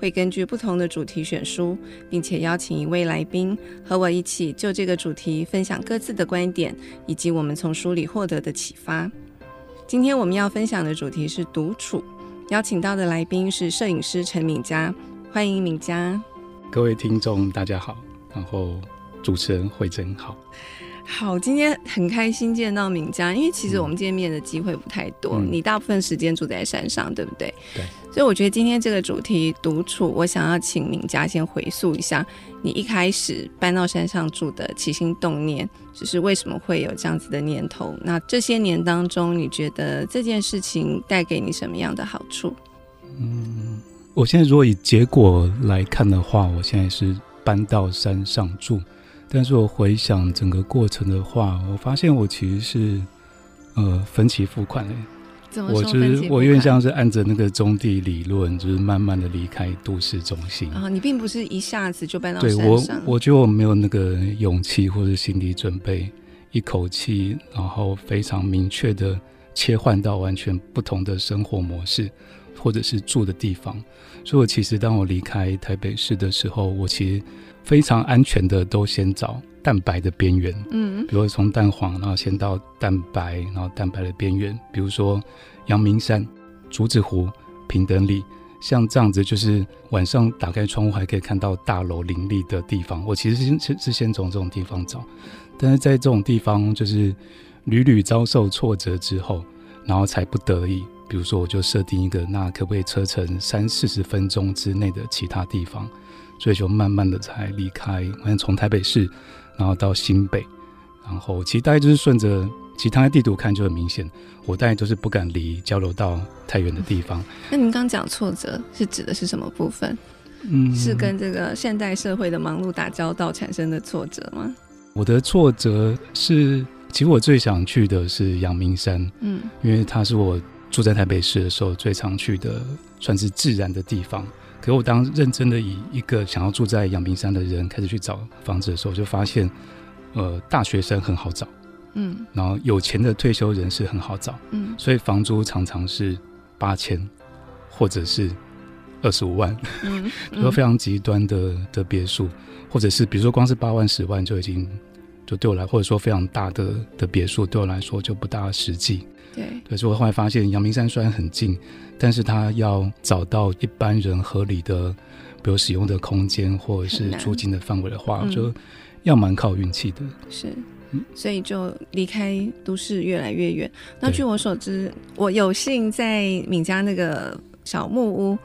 会根据不同的主题选书，并且邀请一位来宾和我一起就这个主题分享各自的观点，以及我们从书里获得的启发。今天我们要分享的主题是独处，邀请到的来宾是摄影师陈敏佳，欢迎敏佳。各位听众，大家好，然后主持人慧珍好，好，今天很开心见到敏佳，因为其实我们见面的机会不太多，嗯、你大部分时间住在山上，对不对？对，所以我觉得今天这个主题独处，我想要请敏佳先回溯一下你一开始搬到山上住的起心动念，就是为什么会有这样子的念头？那这些年当中，你觉得这件事情带给你什么样的好处？嗯。我现在如果以结果来看的话，我现在是搬到山上住。但是我回想整个过程的话，我发现我其实是呃分期付款嘞。怎么说？我就是我有点像是按着那个中地理论，就是慢慢的离开都市中心。啊，你并不是一下子就搬到。对，我，我觉得我没有那个勇气或者心理准备，一口气然后非常明确的切换到完全不同的生活模式。或者是住的地方，所以我其实当我离开台北市的时候，我其实非常安全的都先找蛋白的边缘，嗯，比如从蛋黄，然后先到蛋白，然后蛋白的边缘，比如说阳明山、竹子湖、平等里，像这样子，就是晚上打开窗户还可以看到大楼林立的地方。我其实是是是先从这种地方找，但是在这种地方就是屡屡遭受挫折之后，然后才不得已。比如说，我就设定一个，那可不可以车程三四十分钟之内的其他地方？所以就慢慢的才离开，好像从台北市，然后到新北，然后其实大概就是顺着其他的地图看就很明显，我大概就是不敢离交流道太远的地方。那您刚讲挫折是指的是什么部分？嗯，是跟这个现代社会的忙碌打交道产生的挫折吗？我的挫折是，其实我最想去的是阳明山，嗯，因为它是我。住在台北市的时候，最常去的算是自然的地方。可是我当认真的以一个想要住在阳明山的人开始去找房子的时候，就发现，呃，大学生很好找，嗯，然后有钱的退休人士很好找，嗯，所以房租常常是八千，或者是二十五万，嗯，比如说非常极端的的别墅，或者是比如说光是八万、十万就已经就对我来，或者说非常大的的别墅对我来说就不大实际。对，对，所以我后来发现，阳明山虽然很近，但是他要找到一般人合理的，比如使用的空间或者是出境的范围的话，嗯、就要蛮靠运气的。是，所以就离开都市越来越远。那据我所知，我有幸在敏家那个小木屋。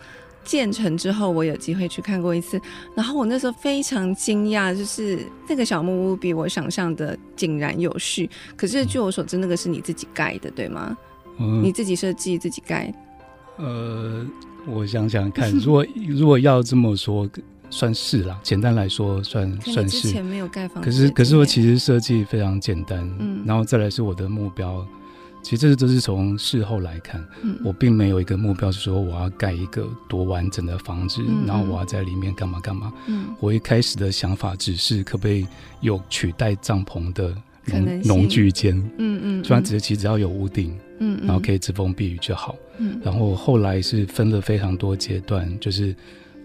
建成之后，我有机会去看过一次，然后我那时候非常惊讶，就是那个小木屋比我想象的井然有序。可是据我所知，那个是你自己盖的，对吗？嗯，你自己设计自己盖。呃，我想想看，如果如果要这么说，算是啦。简单来说，算算是。之前没有盖房子。可是可是我其实设计非常简单，嗯，然后再来是我的目标。其实这都是从事后来看，嗯，我并没有一个目标是说我要盖一个多完整的房子，嗯，然后我要在里面干嘛干嘛。嗯，我一开始的想法只是可不可以有取代帐篷的农农具间，嗯嗯，虽然只是其实只要有屋顶，嗯，然后可以遮风避雨就好。嗯，然后后来是分了非常多阶段，就是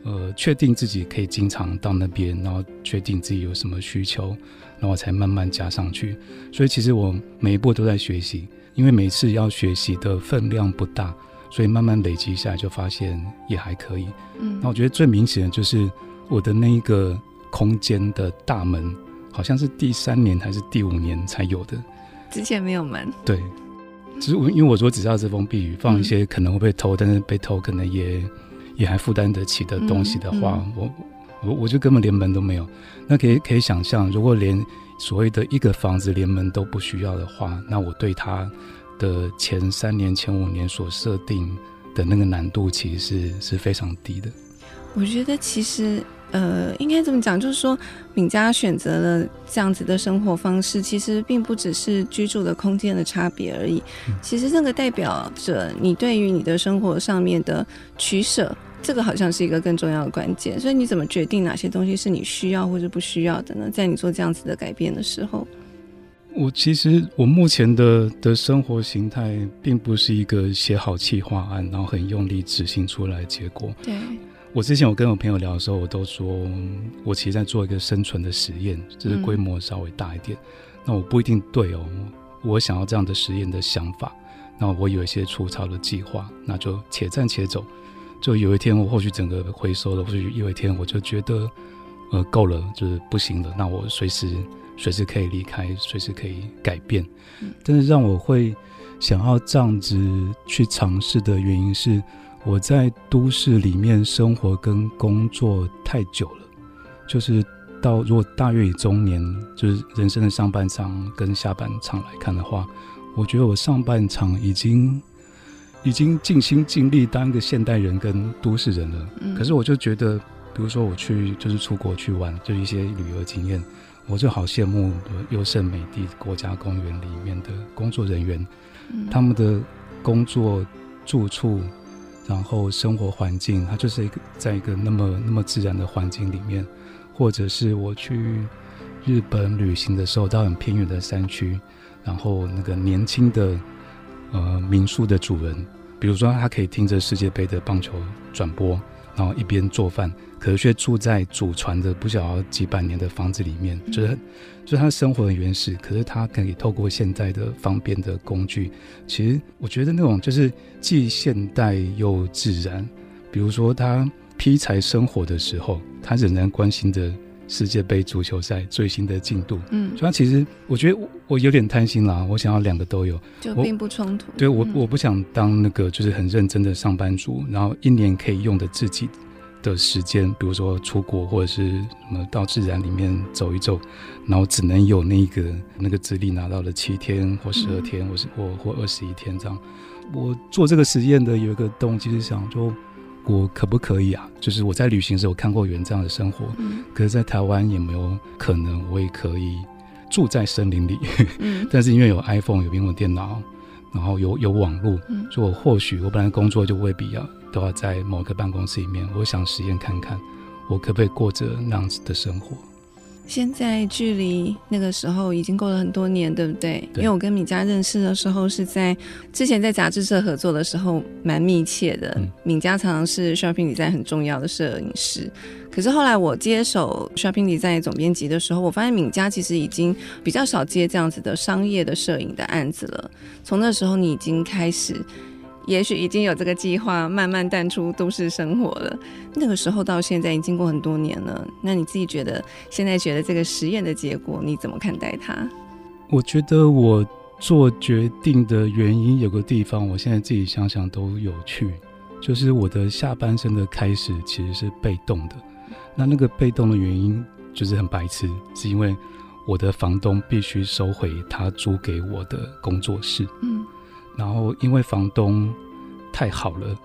呃确定自己可以经常到那边，然后确定自己有什么需求，然后才慢慢加上去。所以其实我每一步都在学习。因为每次要学习的分量不大，所以慢慢累积下来就发现也还可以。嗯，那我觉得最明显的就是我的那一个空间的大门，好像是第三年还是第五年才有的，之前没有门。对，只是我因为我说只是要遮风避雨，放一些可能会被偷，嗯、但是被偷可能也也还负担得起的东西的话，嗯嗯、我我我就根本连门都没有。那可以可以想象，如果连所谓的一个房子连门都不需要的话，那我对它的前三年、前五年所设定的那个难度，其实是是非常低的。我觉得其实。呃，应该怎么讲，就是说，敏佳选择了这样子的生活方式，其实并不只是居住的空间的差别而已。其实这个代表着你对于你的生活上面的取舍，这个好像是一个更重要的关键。所以你怎么决定哪些东西是你需要或者不需要的呢？在你做这样子的改变的时候，我其实我目前的的生活形态，并不是一个写好企划案，然后很用力执行出来的结果。对。我之前我跟我朋友聊的时候，我都说，我其实在做一个生存的实验，就是规模稍微大一点。嗯、那我不一定对哦，我想要这样的实验的想法，那我有一些粗糙的计划，那就且战且走。就有一天我或许整个回收了，或许有一天我就觉得，呃，够了，就是不行了。那我随时随时可以离开，随时可以改变。嗯、但是让我会想要这样子去尝试的原因是。我在都市里面生活跟工作太久了，就是到如果大约以中年，就是人生的上半场跟下半场来看的话，我觉得我上半场已经已经尽心尽力当一个现代人跟都市人了。嗯。可是我就觉得，比如说我去就是出国去玩，就一些旅游经验，我就好羡慕优胜美地国家公园里面的工作人员，他们的工作住处。然后生活环境，它就是一个在一个那么那么自然的环境里面，或者是我去日本旅行的时候，到很偏远的山区，然后那个年轻的呃民宿的主人，比如说他可以听着世界杯的棒球转播。然后一边做饭，可是却住在祖传的不晓得几百年的房子里面，就是，就是他生活很原始，可是他可以透过现在的方便的工具，其实我觉得那种就是既现代又自然。比如说他劈柴生火的时候，他仍然关心着世界杯足球赛最新的进度。嗯，所以其实我觉得我有点贪心啦，我想要两个都有，就并不冲突。对我，我不想当那个就是很认真的上班族，然后一年可以用的自己的时间，比如说出国或者是什么到自然里面走一走，然后只能有那个那个资历拿到了七天或十二天，或是或或二十一天这样。我做这个实验的有一个动机是想说。我可不可以啊？就是我在旅行时，候看过有人这样的生活。嗯、可是，在台湾有没有可能，我也可以住在森林里？嗯、但是因为有 iPhone，有苹果电脑，然后有有网络，嗯、所以我或许我本来工作就未必要都要在某个办公室里面。我想实验看看，我可不可以过着那样子的生活。现在距离那个时候已经过了很多年，对不对？对。因为我跟敏佳认识的时候是在之前在杂志社合作的时候蛮密切的。嗯。敏佳常常是 Shopping Design 很重要的摄影师，可是后来我接手 Shopping Design 总编辑的时候，我发现敏佳其实已经比较少接这样子的商业的摄影的案子了。从那时候你已经开始。也许已经有这个计划，慢慢淡出都市生活了。那个时候到现在已经经过很多年了。那你自己觉得，现在觉得这个实验的结果，你怎么看待它？我觉得我做决定的原因有个地方，我现在自己想想都有趣，就是我的下半生的开始其实是被动的。那那个被动的原因就是很白痴，是因为我的房东必须收回他租给我的工作室。嗯。然后，因为房东太好了，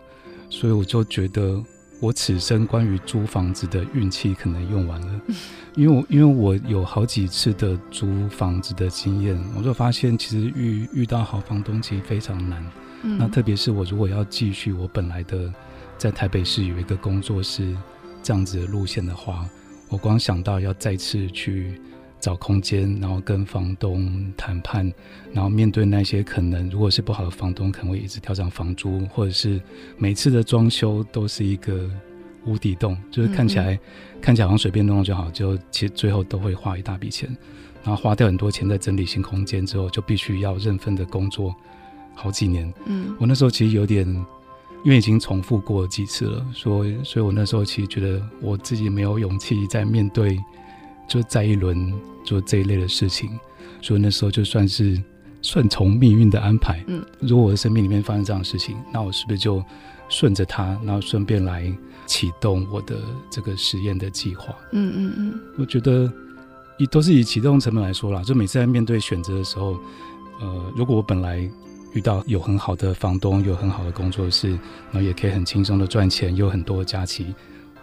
所以我就觉得我此生关于租房子的运气可能用完了。因为我因为我有好几次的租房子的经验，我就发现其实遇遇到好房东其实非常难。嗯。那特别是我如果要继续我本来的在台北市有一个工作室这样子的路线的话，我光想到要再次去。找空间，然后跟房东谈判，然后面对那些可能如果是不好的房东，可能会一直调涨房租，或者是每次的装修都是一个无底洞，就是看起来嗯嗯看起来好像随便弄弄就好，就其实最后都会花一大笔钱，然后花掉很多钱在整理新空间之后，就必须要认份的工作好几年。嗯，我那时候其实有点，因为已经重复过几次了，所以所以我那时候其实觉得我自己没有勇气再面对。就再一轮做这一类的事情，所以那时候就算是顺从命运的安排。嗯，如果我的生命里面发生这样的事情，那我是不是就顺着它，然后顺便来启动我的这个实验的计划？嗯嗯嗯。我觉得以都是以启动成本来说啦，就每次在面对选择的时候，呃，如果我本来遇到有很好的房东，有很好的工作室，然后也可以很轻松的赚钱，有很多假期。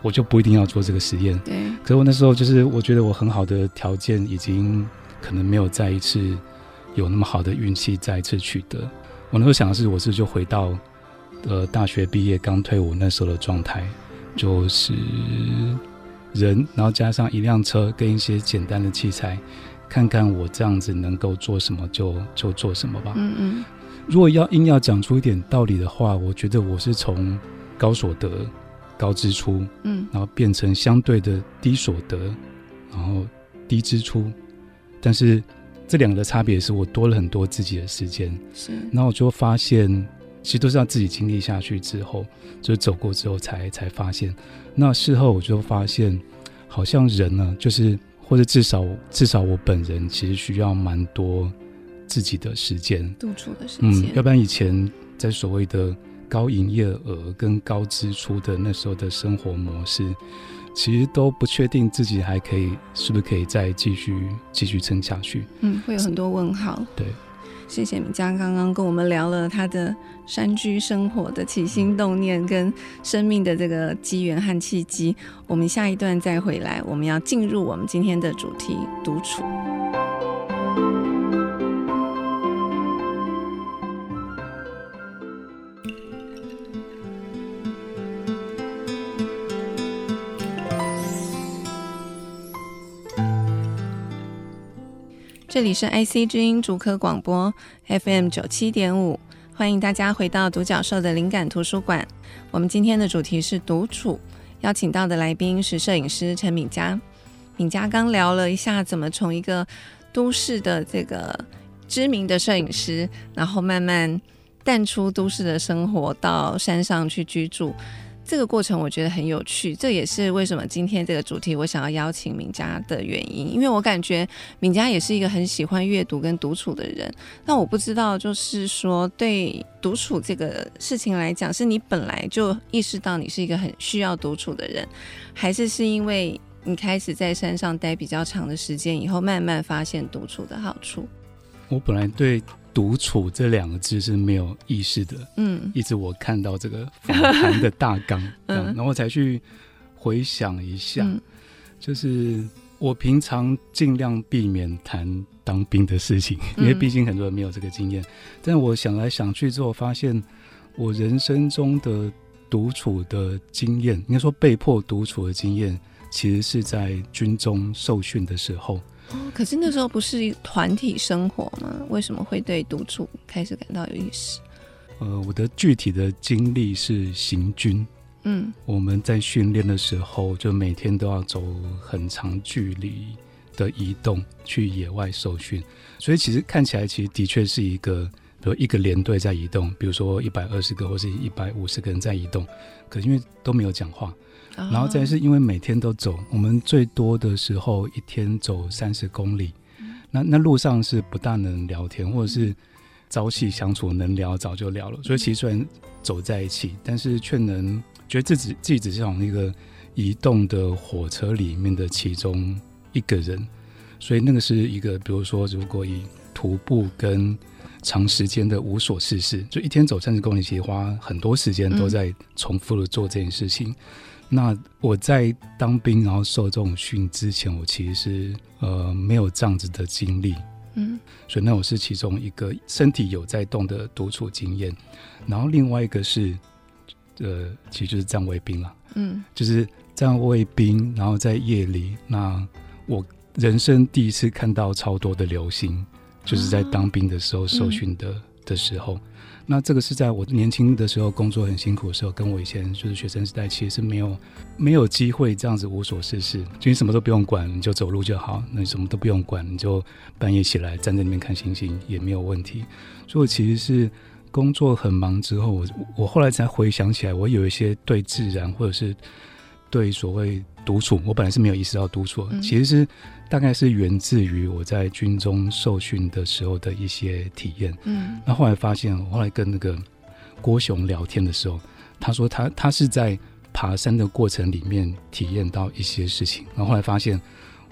我就不一定要做这个实验。对。可是我那时候就是我觉得我很好的条件已经可能没有再一次有那么好的运气再一次取得。我那时候想的是，我是就回到呃大学毕业刚退伍那时候的状态，就是人，然后加上一辆车跟一些简单的器材，看看我这样子能够做什么就就做什么吧。嗯嗯。如果要硬要讲出一点道理的话，我觉得我是从高所得、高支出，嗯，然后变成相对的低所得，然后低支出，但是这两个的差别是我多了很多自己的时间，是，然后我就发现，其实都是要自己经历下去之后，就是走过之后才才发现。那事后我就发现，好像人呢，就是或者至少至少我本人其实需要蛮多。自己的时间，独处的时间，嗯，要不然以前在所谓的高营业额跟高支出的那时候的生活模式，其实都不确定自己还可以是不是可以再继续继续撑下去。嗯，会有很多问号。对，谢谢米佳刚刚跟我们聊了他的山居生活的起心动念跟生命的这个机缘和契机。我们下一段再回来，我们要进入我们今天的主题——独处。这里是 IC 之音主科广播 FM 九七点五，欢迎大家回到独角兽的灵感图书馆。我们今天的主题是独处，邀请到的来宾是摄影师陈敏佳。敏佳刚聊了一下怎么从一个都市的这个知名的摄影师，然后慢慢淡出都市的生活，到山上去居住。这个过程我觉得很有趣，这也是为什么今天这个主题我想要邀请铭嘉的原因。因为我感觉铭嘉也是一个很喜欢阅读跟独处的人。但我不知道，就是说对独处这个事情来讲，是你本来就意识到你是一个很需要独处的人，还是是因为你开始在山上待比较长的时间以后，慢慢发现独处的好处？我本来对。独处这两个字是没有意识的，嗯，一直我看到这个访谈的大纲，嗯，然后才去回想一下，嗯，就是我平常尽量避免谈当兵的事情，因为毕竟很多人没有这个经验。但我想来想去之后，发现我人生中的独处的经验，应该说被迫独处的经验，其实是在军中受训的时候。哦，可是那时候不是团体生活吗？为什么会对独处开始感到有意思？呃，我的具体的经历是行军。嗯，我们在训练的时候，就每天都要走很长距离的移动去野外受训，所以其实看起来其实的确是一个，比如一个连队在移动，比如说一百二十个或是一百五十个人在移动，可是因为都没有讲话。然后再是因为每天都走，我们最多的时候一天走三十公里，那那路上是不大能聊天，或者是朝夕相处，能聊早就聊了。所以其实虽然走在一起，但是却能觉得自己自己只是从那个移动的火车里面的其中一个人。所以那个是一个，比如说如果以徒步跟长时间的无所事事，就一天走三十公里，其实花很多时间都在重复的做这件事情。那我在当兵，然后受这种训之前，我其实是呃没有这样子的经历，嗯，所以那我是其中一个身体有在动的独处经验，然后另外一个是，呃，其实就是站卫兵了，嗯，就是站卫兵，然后在夜里，那我人生第一次看到超多的流星，就是在当兵的时候受训的、嗯、的时候。那这个是在我年轻的时候工作很辛苦的时候，跟我以前就是学生时代，其实是没有没有机会这样子无所事事，就你什么都不用管，你就走路就好，那你什么都不用管，你就半夜起来站在那边看星星也没有问题。所以其实是工作很忙之后，我我后来才回想起来，我有一些对自然或者是对所谓独处，我本来是没有意识到独处，嗯、其实是。大概是源自于我在军中受训的时候的一些体验。嗯，那后来发现，我后来跟那个郭雄聊天的时候，他说他他是在爬山的过程里面体验到一些事情。然后后来发现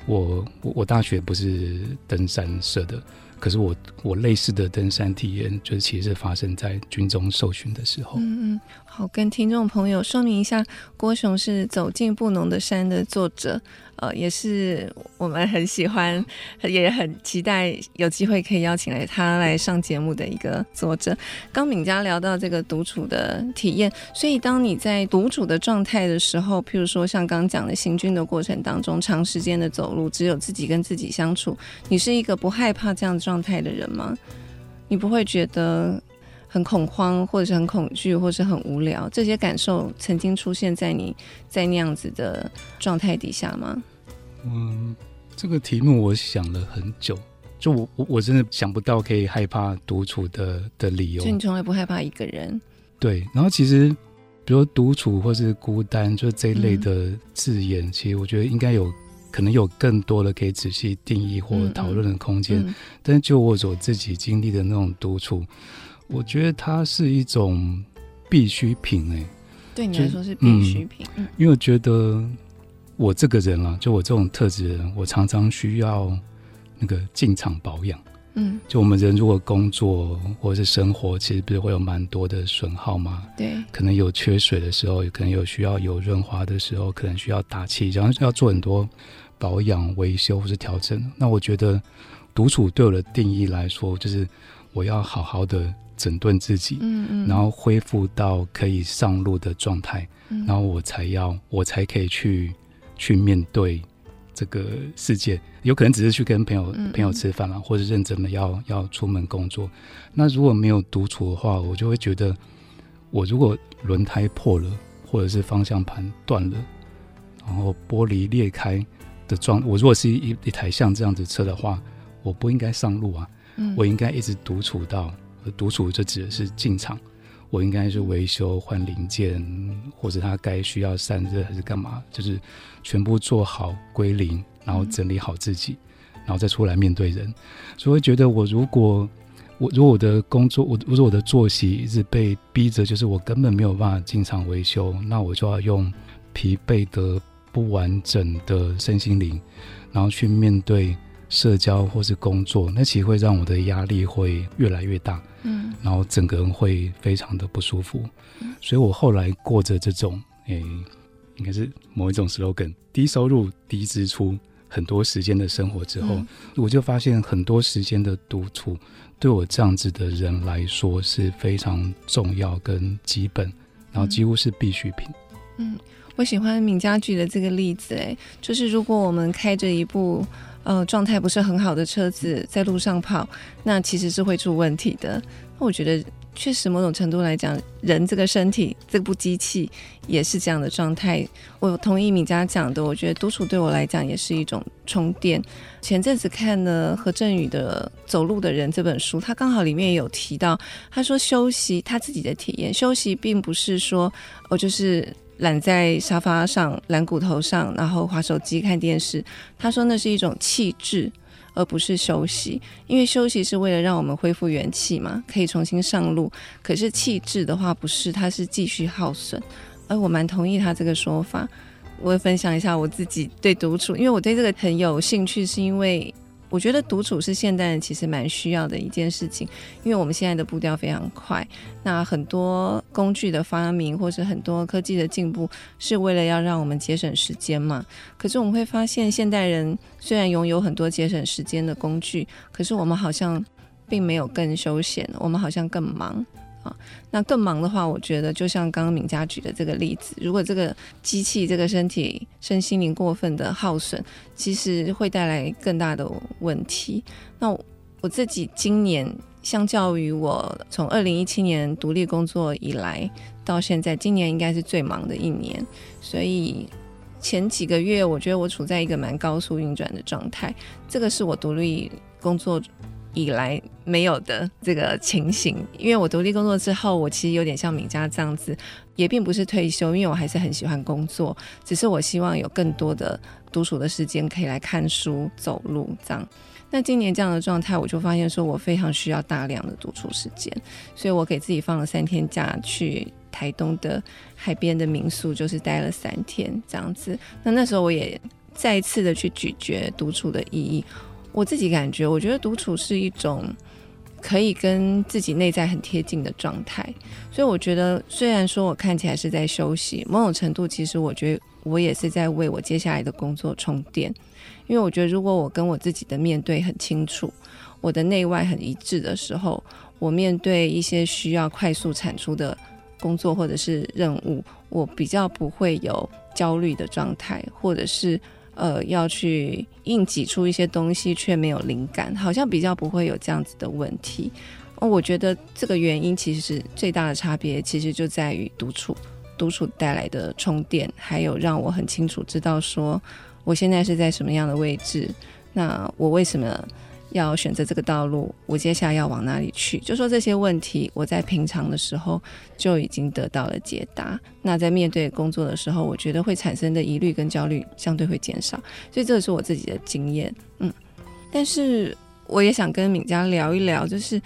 我，我我我大学不是登山社的，可是我我类似的登山体验，就是其实是发生在军中受训的时候。嗯嗯，好，跟听众朋友说明一下，郭雄是走进不浓的山的作者。呃，也是我们很喜欢，也很期待有机会可以邀请来他来上节目的一个作者。刚敏佳聊到这个独处的体验，所以当你在独处的状态的时候，譬如说像刚讲的行军的过程当中，长时间的走路，只有自己跟自己相处，你是一个不害怕这样状态的人吗？你不会觉得很恐慌，或者是很恐惧，或者是很无聊？这些感受曾经出现在你在那样子的状态底下吗？嗯，这个题目我想了很久，就我我我真的想不到可以害怕独处的的理由。就你从来不害怕一个人？对。然后其实，比如独处或是孤单，就这一类的字眼，嗯、其实我觉得应该有可能有更多的可以仔细定义或讨论的空间。嗯嗯、但是就我所自己经历的那种独处，我觉得它是一种必需品、欸。哎，对你来说是必需品。嗯，因为我觉得。我这个人啊，就我这种特质的人，我常常需要那个进场保养。嗯，就我们人如果工作或者是生活，其实不是会有蛮多的损耗吗？对，可能有缺水的时候，也可能有需要有润滑的时候，可能需要打气，然后要做很多保养、维修或是调整。那我觉得独处对我的定义来说，就是我要好好的整顿自己，嗯嗯，然后恢复到可以上路的状态，嗯，然后我才要，我才可以去。去面对这个世界，有可能只是去跟朋友朋友吃饭嘛，或者认真的要要出门工作。那如果没有独处的话，我就会觉得，我如果轮胎破了，或者是方向盘断了，然后玻璃裂开的状，我如果是一一台像这样子车的话，我不应该上路啊，我应该一直独处到，独处就指的是进场。我应该是维修换零件，或者他该需要散热还是干嘛？就是全部做好归零，然后整理好自己，然后再出来面对人。所以我觉得，我如果我如果我的工作，我如果我的作息一直被逼着，就是我根本没有办法进场维修，那我就要用疲惫的不完整的身心灵，然后去面对社交或是工作，那其实会让我的压力会越来越大。嗯，然后整个人会非常的不舒服，嗯、所以我后来过着这种，诶，应该是某一种 slogan，低收入、低支出、很多时间的生活之后，嗯、我就发现很多时间的独处，对我这样子的人来说是非常重要跟基本，然后几乎是必需品。嗯，我喜欢敏佳举的这个例子，哎，就是如果我们开着一部。呃，状态不是很好的车子在路上跑，那其实是会出问题的。那我觉得，确实某种程度来讲，人这个身体这部机器也是这样的状态。我同意敏佳讲的，我觉得独处对我来讲也是一种充电。前阵子看了何振宇的《走路的人》这本书，他刚好里面也有提到，他说休息他自己的体验，休息并不是说我就是。懒在沙发上，懒骨头上，然后划手机看电视。他说那是一种气质，而不是休息。因为休息是为了让我们恢复元气嘛，可以重新上路。可是气质的话不是，它是继续耗损。而我蛮同意他这个说法。我会分享一下我自己对独处，因为我对这个很有兴趣，是因为。我觉得独处是现代人其实蛮需要的一件事情，因为我们现在的步调非常快，那很多工具的发明或者很多科技的进步是为了要让我们节省时间嘛。可是我们会发现，现代人虽然拥有很多节省时间的工具，可是我们好像并没有更休闲，我们好像更忙。那更忙的话，我觉得就像刚刚敏佳举的这个例子，如果这个机器、这个身体、身心灵过分的耗损，其实会带来更大的问题。那我自己今年，相较于我从二零一七年独立工作以来到现在，今年应该是最忙的一年。所以前几个月，我觉得我处在一个蛮高速运转的状态，这个是我独立工作以来没有的这个情形，因为我独立工作之后，我其实有点像敏佳这样子，也并不是退休，因为我还是很喜欢工作，只是我希望有更多的独处的时间可以来看书、走路这样。那今年这样的状态，我就发现说我非常需要大量的独处时间，所以我给自己放了三天假，去台东的海边的民宿，就是待了三天这样子。那那时候我也再次的去咀嚼独处的意义。我自己感觉，我觉得独处是一种可以跟自己内在很贴近的状态。所以我觉得，虽然说我看起来是在休息，某种程度其实我觉得我也是在为我接下来的工作充电。因为我觉得，如果我跟我自己的面对很清楚，我的内外很一致的时候，我面对一些需要快速产出的工作或者是任务，我比较不会有焦虑的状态，或者是呃要去硬挤出一些东西却没有灵感，好像比较不会有这样子的问题。哦，我觉得这个原因其实最大的差别，其实就在于独处，独处带来的充电，还有让我很清楚知道说我现在是在什么样的位置，那我为什么要选择这个道路？我接下来要往哪里去？就说这些问题，我在平常的时候就已经得到了解答。那在面对工作的时候，我觉得会产生的疑虑跟焦虑相对会减少。所以这个是我自己的经验，嗯。但是我也想跟敏佳聊一聊，就是。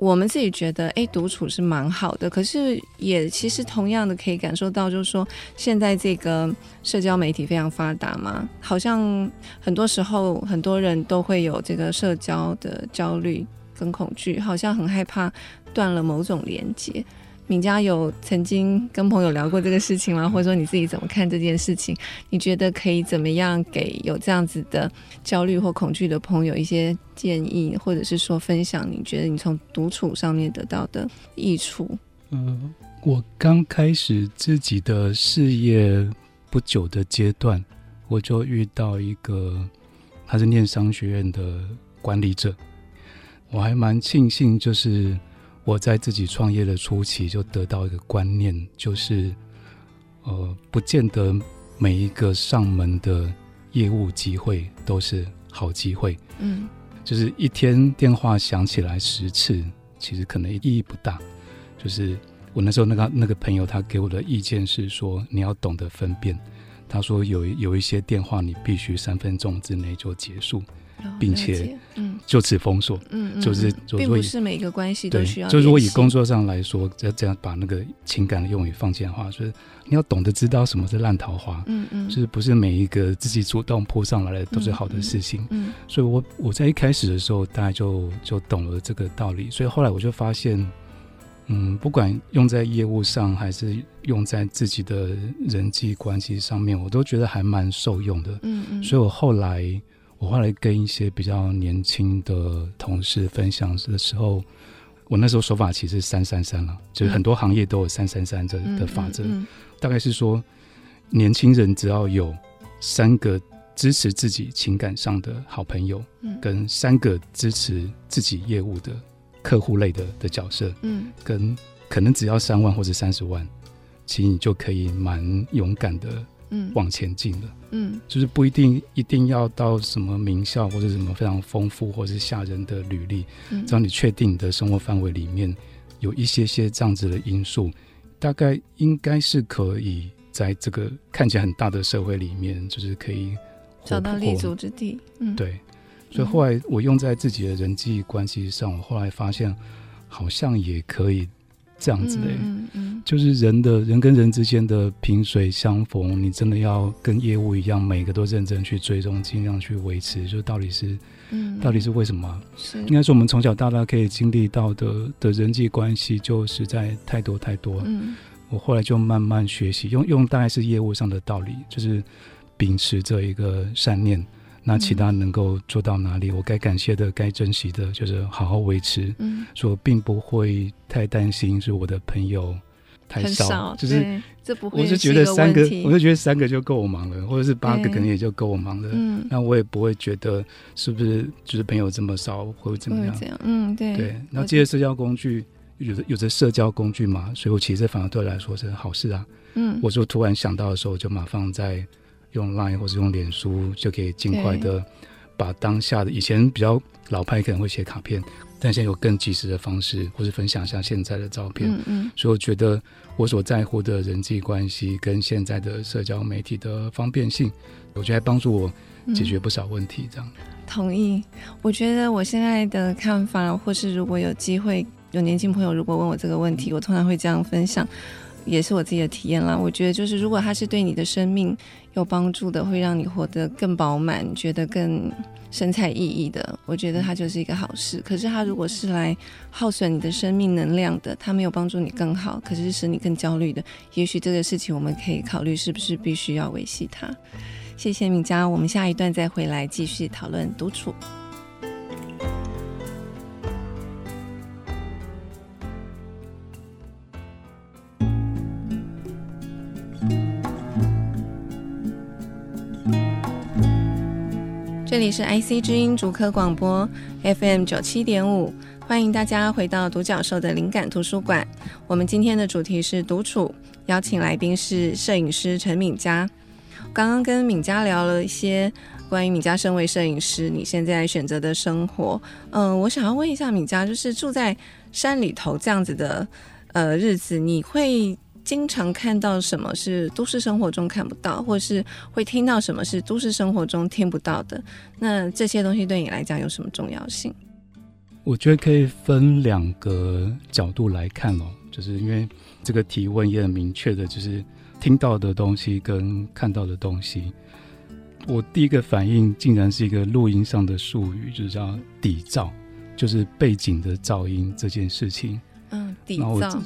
我们自己觉得，哎，独处是蛮好的，可是也其实同样的可以感受到，就是说现在这个社交媒体非常发达嘛，好像很多时候很多人都会有这个社交的焦虑跟恐惧，好像很害怕断了某种连接。敏佳有曾经跟朋友聊过这个事情吗？或者说你自己怎么看这件事情？你觉得可以怎么样给有这样子的焦虑或恐惧的朋友一些建议，或者是说分享？你觉得你从独处上面得到的益处？嗯、我刚开始自己的事业不久的阶段，我就遇到一个他是念商学院的管理者，我还蛮庆幸，就是。我在自己创业的初期就得到一个观念，就是，呃，不见得每一个上门的业务机会都是好机会。嗯，就是一天电话响起来十次，其实可能意义不大。就是我那时候那个那个朋友他给我的意见是说，你要懂得分辨。他说有有一些电话你必须三分钟之内就结束。并且，嗯，就此封锁，嗯，嗯，就是，并不是每一个关系都需要。就如果以工作上来说，这这样把那个情感的用语放进的话，就是你要懂得知道什么是烂桃花，嗯嗯，就是不是每一个自己主动扑上来的都是好的事情，嗯，嗯，所以我我在一开始的时候，大概就就懂了这个道理，所以后来我就发现，嗯，不管用在业务上还是用在自己的人际关系上面，我都觉得还蛮受用的，嗯嗯，所以我后来。我后来跟一些比较年轻的同事分享的时候，我那时候手法其实三三三了，就是很多行业都有三三三这的法则，大概是说，年轻人只要有三个支持自己情感上的好朋友，跟三个支持自己业务的客户类的的角色，嗯，跟可能只要三万或者三十万，其实你就可以蛮勇敢的。嗯，往前进了，嗯，就是不一定一定要到什么名校或者什么非常丰富或者是吓人的履历，嗯，只要你确定你的生活范围里面有一些些这样子的因素，大概应该是可以在这个看起来很大的社会里面，就是可以找到立足之地。嗯，对，所以后来我用在自己的人际关系上，我后来发现好像也可以。这样子的，嗯嗯，就是人的人跟人之间的萍水相逢，你真的要跟业务一样，每个都认真去追踪，尽量去维持，就到底是，嗯，到底是为什么？是应该说我们从小到大可以经历到的的人际关系，就实在太多太多。嗯，我后来就慢慢学习，用用大概是业务上的道理，就是秉持着一个善念。那其他能够做到哪里？嗯、我该感谢的、该珍惜的，就是好好维持。嗯，所以我并不会太担心，是我的朋友太少，少就是这不会。我是觉得三个，我就觉得三个就够我忙了，或者是八个可能也就够我忙了。嗯，那我也不会觉得是不是就是朋友这么少会怎么样？这样，嗯，对。对，然后这些社交工具有着有着社交工具嘛，所以我其实反而对我来说是好事啊。嗯，我就突然想到的时候，就马上在。用 Line 或是用脸书就可以尽快的把当下的以前比较老派可能会写卡片，但现在有更及时的方式，或是分享一下现在的照片。嗯嗯。所以我觉得我所在乎的人际关系跟现在的社交媒体的方便性，我觉得还帮助我解决不少问题。这样。同意。我觉得我现在的看法，或是如果有机会有年轻朋友如果问我这个问题，我通常会这样分享。也是我自己的体验啦。我觉得就是，如果它是对你的生命有帮助的，会让你活得更饱满，觉得更神采奕奕的，我觉得它就是一个好事。可是它如果是来耗损你的生命能量的，它没有帮助你更好，可是使你更焦虑的，也许这个事情我们可以考虑是不是必须要维系它。谢谢敏佳，我们下一段再回来继续讨论独处。里是 IC 之音竹科广播 FM 九七点五，欢迎大家回到独角兽的灵感图书馆。我们今天的主题是独处，邀请来宾是摄影师陈敏佳。刚刚跟敏佳聊了一些关于敏佳身为摄影师，你现在选择的生活。嗯、我想要问一下敏佳，就是住在山里头这样子的呃日子，你会经常看到什么是都市生活中看不到，或是会听到什么是都市生活中听不到的？那这些东西对你来讲有什么重要性？我觉得可以分两个角度来看哦，就是因为这个提问也很明确的，就是听到的东西跟看到的东西。我第一个反应竟然是一个录音上的术语，就是叫底噪，就是背景的噪音这件事情。嗯，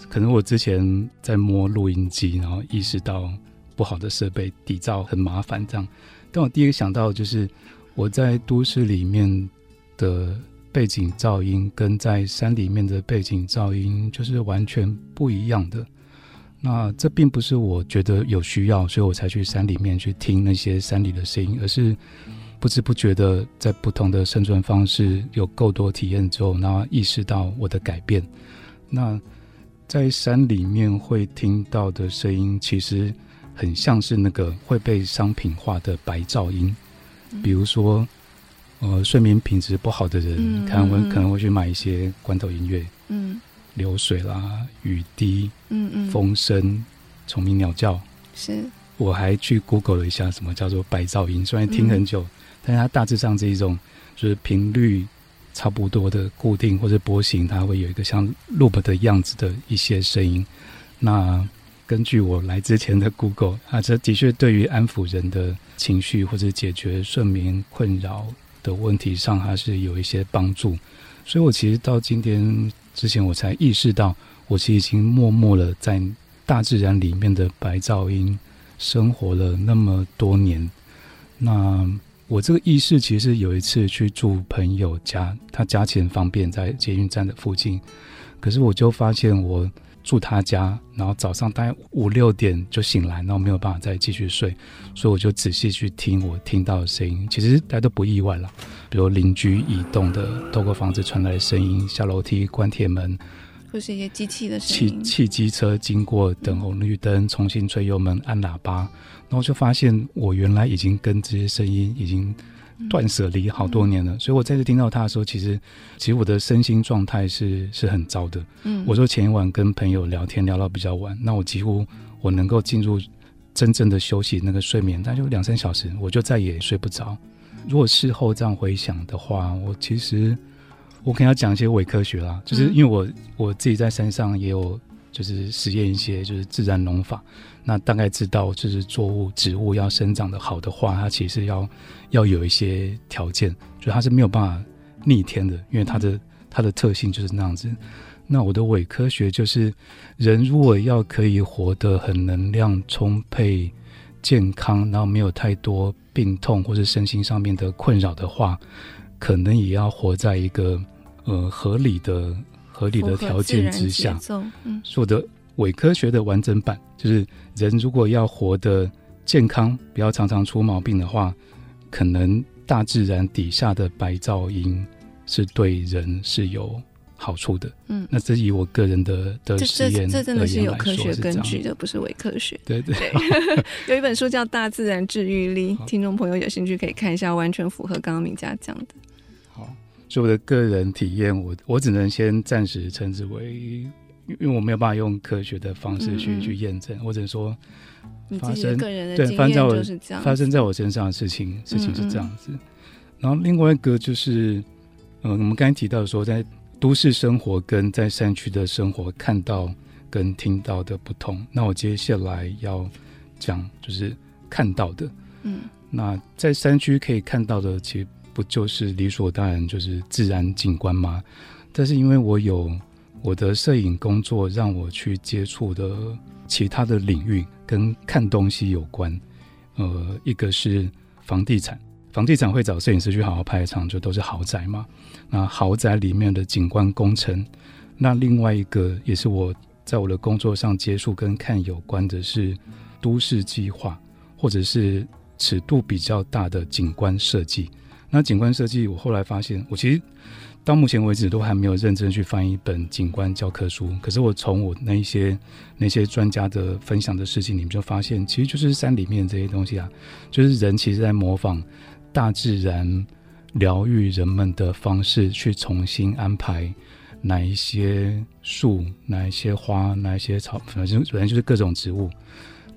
可能我之前在摸录音机，然后意识到不好的设备底噪很麻烦这样。但我第一个想到就是我在都市里面的背景噪音跟在山里面的背景噪音就是完全不一样的。那这并不是我觉得有需要，所以我才去山里面去听那些山里的声音，而是不知不觉的在不同的生存方式有够多体验之后，然后意识到我的改变。那在山里面会听到的声音，其实很像是那个会被商品化的白噪音，比如说，呃，睡眠品质不好的人，嗯、可能会可能会去买一些罐头音乐，嗯，流水啦、雨滴，嗯嗯，风声、虫鸣鸟叫，是。我还去 Google 了一下，什么叫做白噪音，虽然听很久，嗯、但是它大致上是一种就是频率。差不多的固定或者波形，它会有一个像 loop 的样子的一些声音。那根据我来之前的 Google，啊，这的确对于安抚人的情绪或者解决睡眠困扰的问题上，还是有一些帮助。所以我其实到今天之前，我才意识到，我其实已经默默的在大自然里面的白噪音生活了那么多年。那我这个意识其实有一次去住朋友家，他家其实方便，在捷运站的附近。可是我就发现，我住他家，然后早上大概五六点就醒来，然后没有办法再继续睡，所以我就仔细去听我听到的声音。其实大家都不意外了，比如邻居移动的，透过房子传来的声音，下楼梯关铁门，或是一些机器的声音，汽汽机车经过，等红绿灯，重新吹油门，按喇叭。然后就发现，我原来已经跟这些声音已经断舍离好多年了。嗯、所以我再次听到他的时候，其实，其实我的身心状态是是很糟的。嗯，我说前一晚跟朋友聊天聊到比较晚，那我几乎我能够进入真正的休息那个睡眠，但就两三小时，我就再也睡不着。如果事后这样回想的话，我其实我可能要讲一些伪科学啦，就是因为我我自己在山上也有就是实验一些就是自然农法。那大概知道，就是作物、植物要生长的好的话，它其实要要有一些条件，就它是没有办法逆天的，因为它的它的特性就是那样子。那我的伪科学就是，人如果要可以活得很能量充沛、健康，然后没有太多病痛或是身心上面的困扰的话，可能也要活在一个呃合理的、合理的条件之下。嗯，说的。伪科学的完整版就是，人如果要活得健康，不要常常出毛病的话，可能大自然底下的白噪音是对人是有好处的。嗯，那这以我个人的的实验，这真的是有科学根据的，不是伪科学。对对，对 有一本书叫《大自然治愈力》，听众朋友有兴趣可以看一下，完全符合刚刚明佳讲的。好，所以我的个人体验，我我只能先暂时称之为。因为我没有办法用科学的方式去、嗯、去验证，我只能说发生对发生在我发生在我身上的事情，事情是这样子。然后另外一个就是，嗯、呃，我们刚才提到说，在都市生活跟在山区的生活看到跟听到的不同。那我接下来要讲就是看到的，嗯，那在山区可以看到的，其实不就是理所当然就是自然景观吗？但是因为我有我的摄影工作，让我去接触的其他的领域跟看东西有关。呃，一个是房地产。房地产会找摄影师去好好拍一场，就都是豪宅嘛。那豪宅里面的景观工程，那另外一个也是我在我的工作上接触跟看有关的是都市计划，或者是尺度比较大的景观设计。那景观设计，我后来发现，我其实。到目前为止都还没有认真去翻一本景观教科书，可是我从我那一些那些专家的分享的事情里面就发现，其实就是山里面这些东西啊，就是人其实在模仿大自然疗愈人们的方式，去重新安排哪一些树、哪一些花、哪一些草，反正反正就是各种植物。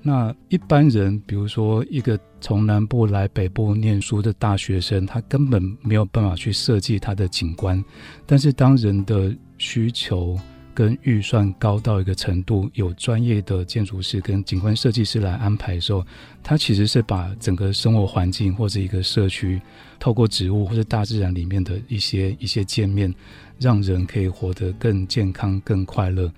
那一般人，比如说一个从南部来北部念书的大学生，他根本没有办法去设计他的景观。但是当人的需求跟预算高到一个程度，有专业的建筑师跟景观设计师来安排的时候，他其实是把整个生活环境或者一个社区，透过植物或者大自然里面的一些一些界面，让人可以活得更健康、更快乐。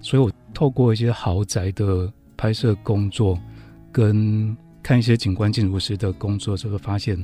所以我透过一些豪宅的。拍摄工作跟看一些景观建筑师的工作的时候，发现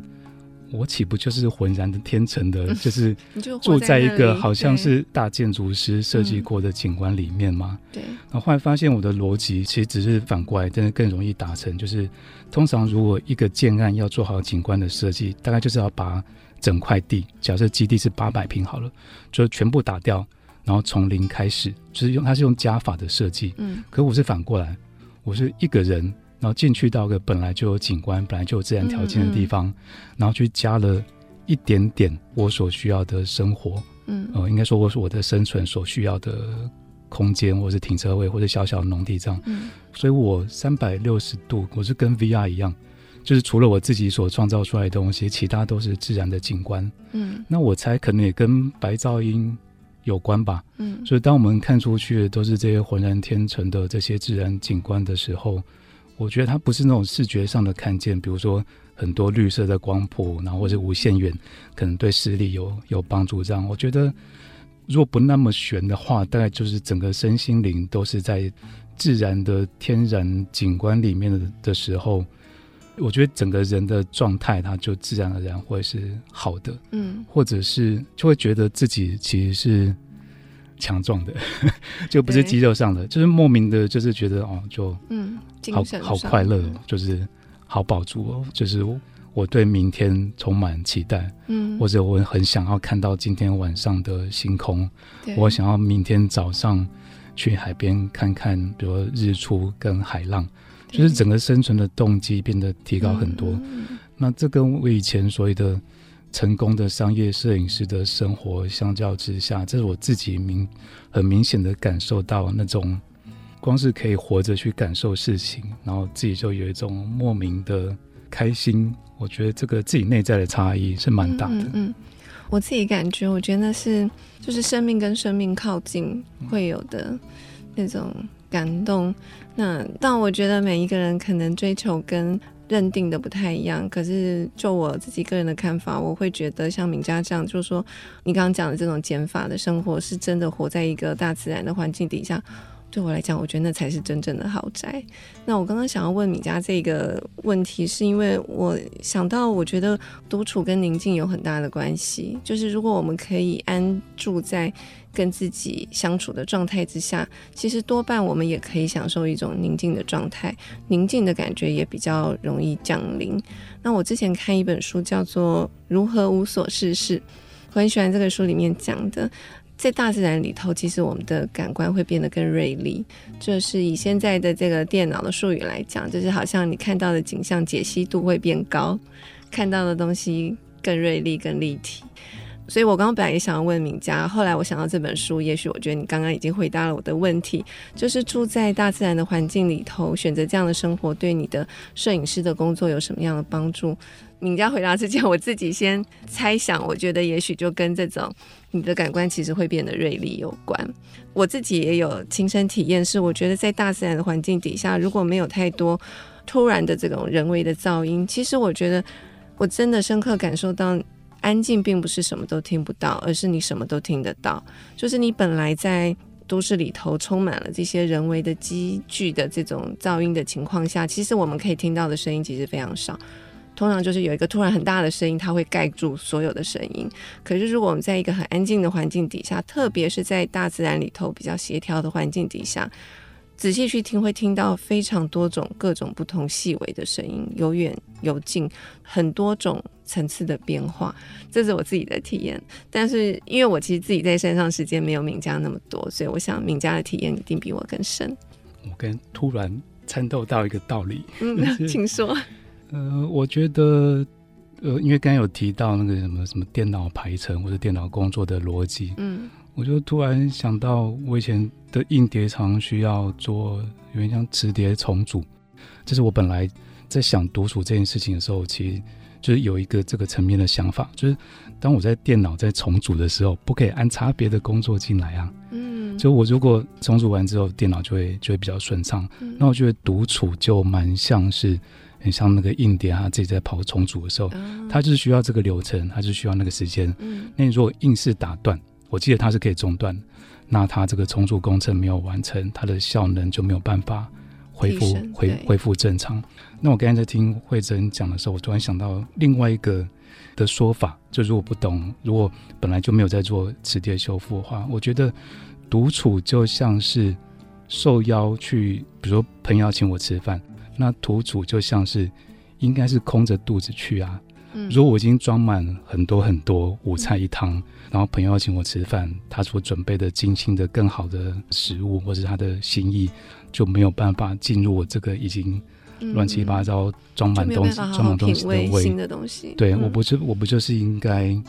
我岂不就是浑然的天成的，就是 住在一个好像是大建筑师设计过的景观里面吗？对。然后后来发现我的逻辑其实只是反过来，真的更容易达成。就是通常如果一个建案要做好景观的设计，大概就是要把整块地，假设基地是八百平好了，就全部打掉，然后从零开始，就是用它是用加法的设计。嗯。可我是反过来。我是一个人，然后进去到个本来就有景观、本来就有自然条件的地方，嗯嗯，然后去加了一点点我所需要的生活，嗯，呃，应该说我是我的生存所需要的空间，或是停车位，或者小小的农地这样，嗯，所以我三百六十度，我是跟 VR 一样，就是除了我自己所创造出来的东西，其他都是自然的景观，嗯，那我猜可能也跟白噪音。有关吧，嗯，所以当我们看出去的都是这些浑然天成的这些自然景观的时候，我觉得它不是那种视觉上的看见，比如说很多绿色的光谱，然后或者无限远，可能对视力有有帮助。这样，我觉得如果不那么悬的话，大概就是整个身心灵都是在自然的天然景观里面的的时候。我觉得整个人的状态，他就自然而然会是好的，嗯，或者是就会觉得自己其实是强壮的，就不是肌肉上的，就是莫名的，就是觉得哦，就嗯，好好快乐，就是好饱足哦，就是我对明天充满期待，嗯，或者我很想要看到今天晚上的星空，我想要明天早上去海边看看，比如日出跟海浪。就是整个生存的动机变得提高很多，嗯，那这跟我以前所谓的成功的商业摄影师的生活相较之下，这是我自己明很明显的感受到那种，光是可以活着去感受事情，然后自己就有一种莫名的开心。我觉得这个自己内在的差异是蛮大的。嗯，嗯，我自己感觉，我觉得那是就是生命跟生命靠近会有的那种。感动，那但我觉得每一个人可能追求跟认定的不太一样。可是就我自己个人的看法，我会觉得像敏佳这样，就是说你刚刚讲的这种减法的生活，是真的活在一个大自然的环境底下。对我来讲，我觉得那才是真正的豪宅。那我刚刚想要问米家这个问题，是因为我想到，我觉得独处跟宁静有很大的关系。就是如果我们可以安住在跟自己相处的状态之下，其实多半我们也可以享受一种宁静的状态，宁静的感觉也比较容易降临。那我之前看一本书叫做《如何无所事事》，我很喜欢这个书里面讲的。在大自然里头，其实我们的感官会变得更锐利。就是以现在的这个电脑的术语来讲，就是好像你看到的景象解析度会变高，看到的东西更锐利、更立体。所以我刚刚本来也想要问敏佳，后来我想到这本书，也许我觉得你刚刚已经回答了我的问题，就是住在大自然的环境里头，选择这样的生活，对你的摄影师的工作有什么样的帮助？敏佳回答之前，我自己先猜想，我觉得也许就跟这种你的感官其实会变得锐利有关。我自己也有亲身体验，是我觉得在大自然的环境底下，如果没有太多突然的这种人为的噪音，其实我觉得我真的深刻感受到。安静并不是什么都听不到，而是你什么都听得到。就是你本来在都市里头充满了这些人为的积聚的这种噪音的情况下，其实我们可以听到的声音其实非常少。通常就是有一个突然很大的声音，它会盖住所有的声音。可是如果我们在一个很安静的环境底下，特别是在大自然里头比较协调的环境底下，仔细去听，会听到非常多种各种不同细微的声音，有远有近，很多种。层次的变化，这是我自己的体验。但是因为我其实自己在山上时间没有敏佳那么多，所以我想敏佳的体验一定比我更深。我跟突然参透到一个道理，嗯，请说。呃，我觉得，呃，因为刚刚有提到那个什么什么电脑排程或者电脑工作的逻辑，嗯，我就突然想到，我以前的硬碟常需要做有点像磁碟重组，这是我本来在想独处这件事情的时候，其实。就是有一个这个层面的想法，就是当我在电脑在重组的时候，不可以安插别的工作进来啊。嗯，就我如果重组完之后，电脑就会就会比较顺畅。嗯，那我觉得独处就蛮像是很像那个硬碟啊，自己在跑重组的时候，嗯，它就是需要这个流程，它就需要那个时间。嗯，那你如果硬是打断，我记得它是可以中断，那它这个重组工程没有完成，它的效能就没有办法。恢复恢恢复正常。那我刚才在听惠珍讲的时候，我突然想到另外一个的说法，就如果不懂，如果本来就没有在做磁碟修复的话，我觉得独处就像是受邀去，比如说朋友要请我吃饭，那土主就像是应该是空着肚子去啊。如果我已经装满很多很多五菜一汤，嗯，然后朋友要请我吃饭，他所准备的精心的更好的食物，或是他的心意，就没有办法进入我这个已经乱七八糟装满东西，装、嗯、满东西的胃。新的东西，对、嗯、我不是我不就是应该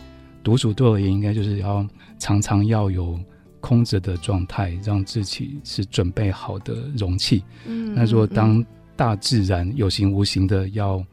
独处对我而言，应该就是要常常要有空着的状态，让自己是准备好的容器。嗯，那如果当大自然有形无形的要。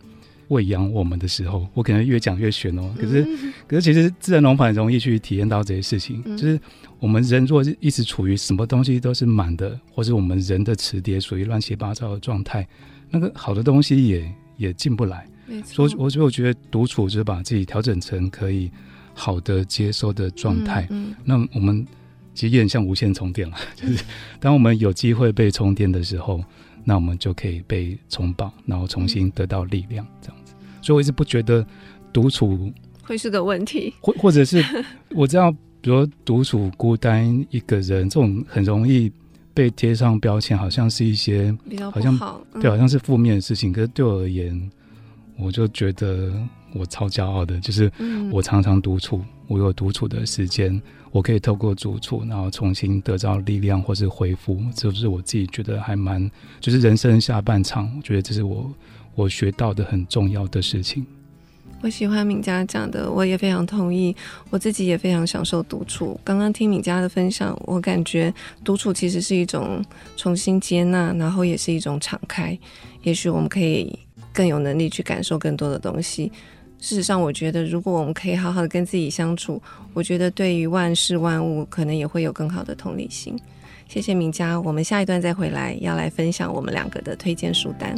喂养我们的时候，我可能越讲越玄哦。可是，嗯、可是其实自然农法很容易去体验到这些事情。嗯、就是我们人若是一直处于什么东西都是满的，或是我们人的磁碟属于乱七八糟的状态，那个好的东西也也进不来。所以，我所以我觉得独处就是把自己调整成可以好的接收的状态。那我们其实也很像无线充电了，就是当我们有机会被充电的时候。那我们就可以被充饱，然后重新得到力量，这样子。所以我一直不觉得独处会是个问题，或或者是 我知道，比如独处孤单一个人，这种很容易被贴上标签，好像是一些比较好像好，对，好像是负面的事情。可是对我而言，我就觉得我超骄傲的，就是我常常独处，我有独处的时间。我可以透过独处，然后重新得到力量，或是恢复，这是我自己觉得还蛮，就是人生下半场，我觉得这是我我学到的很重要的事情。我喜欢敏佳讲的，我也非常同意，我自己也非常享受独处。刚刚听敏佳的分享，我感觉独处其实是一种重新接纳，然后也是一种敞开。也许我们可以更有能力去感受更多的东西。事实上，我觉得如果我们可以好好的跟自己相处，我觉得对于万事万物可能也会有更好的同理心。谢谢敏佳，我们下一段再回来要来分享我们两个的推荐书单。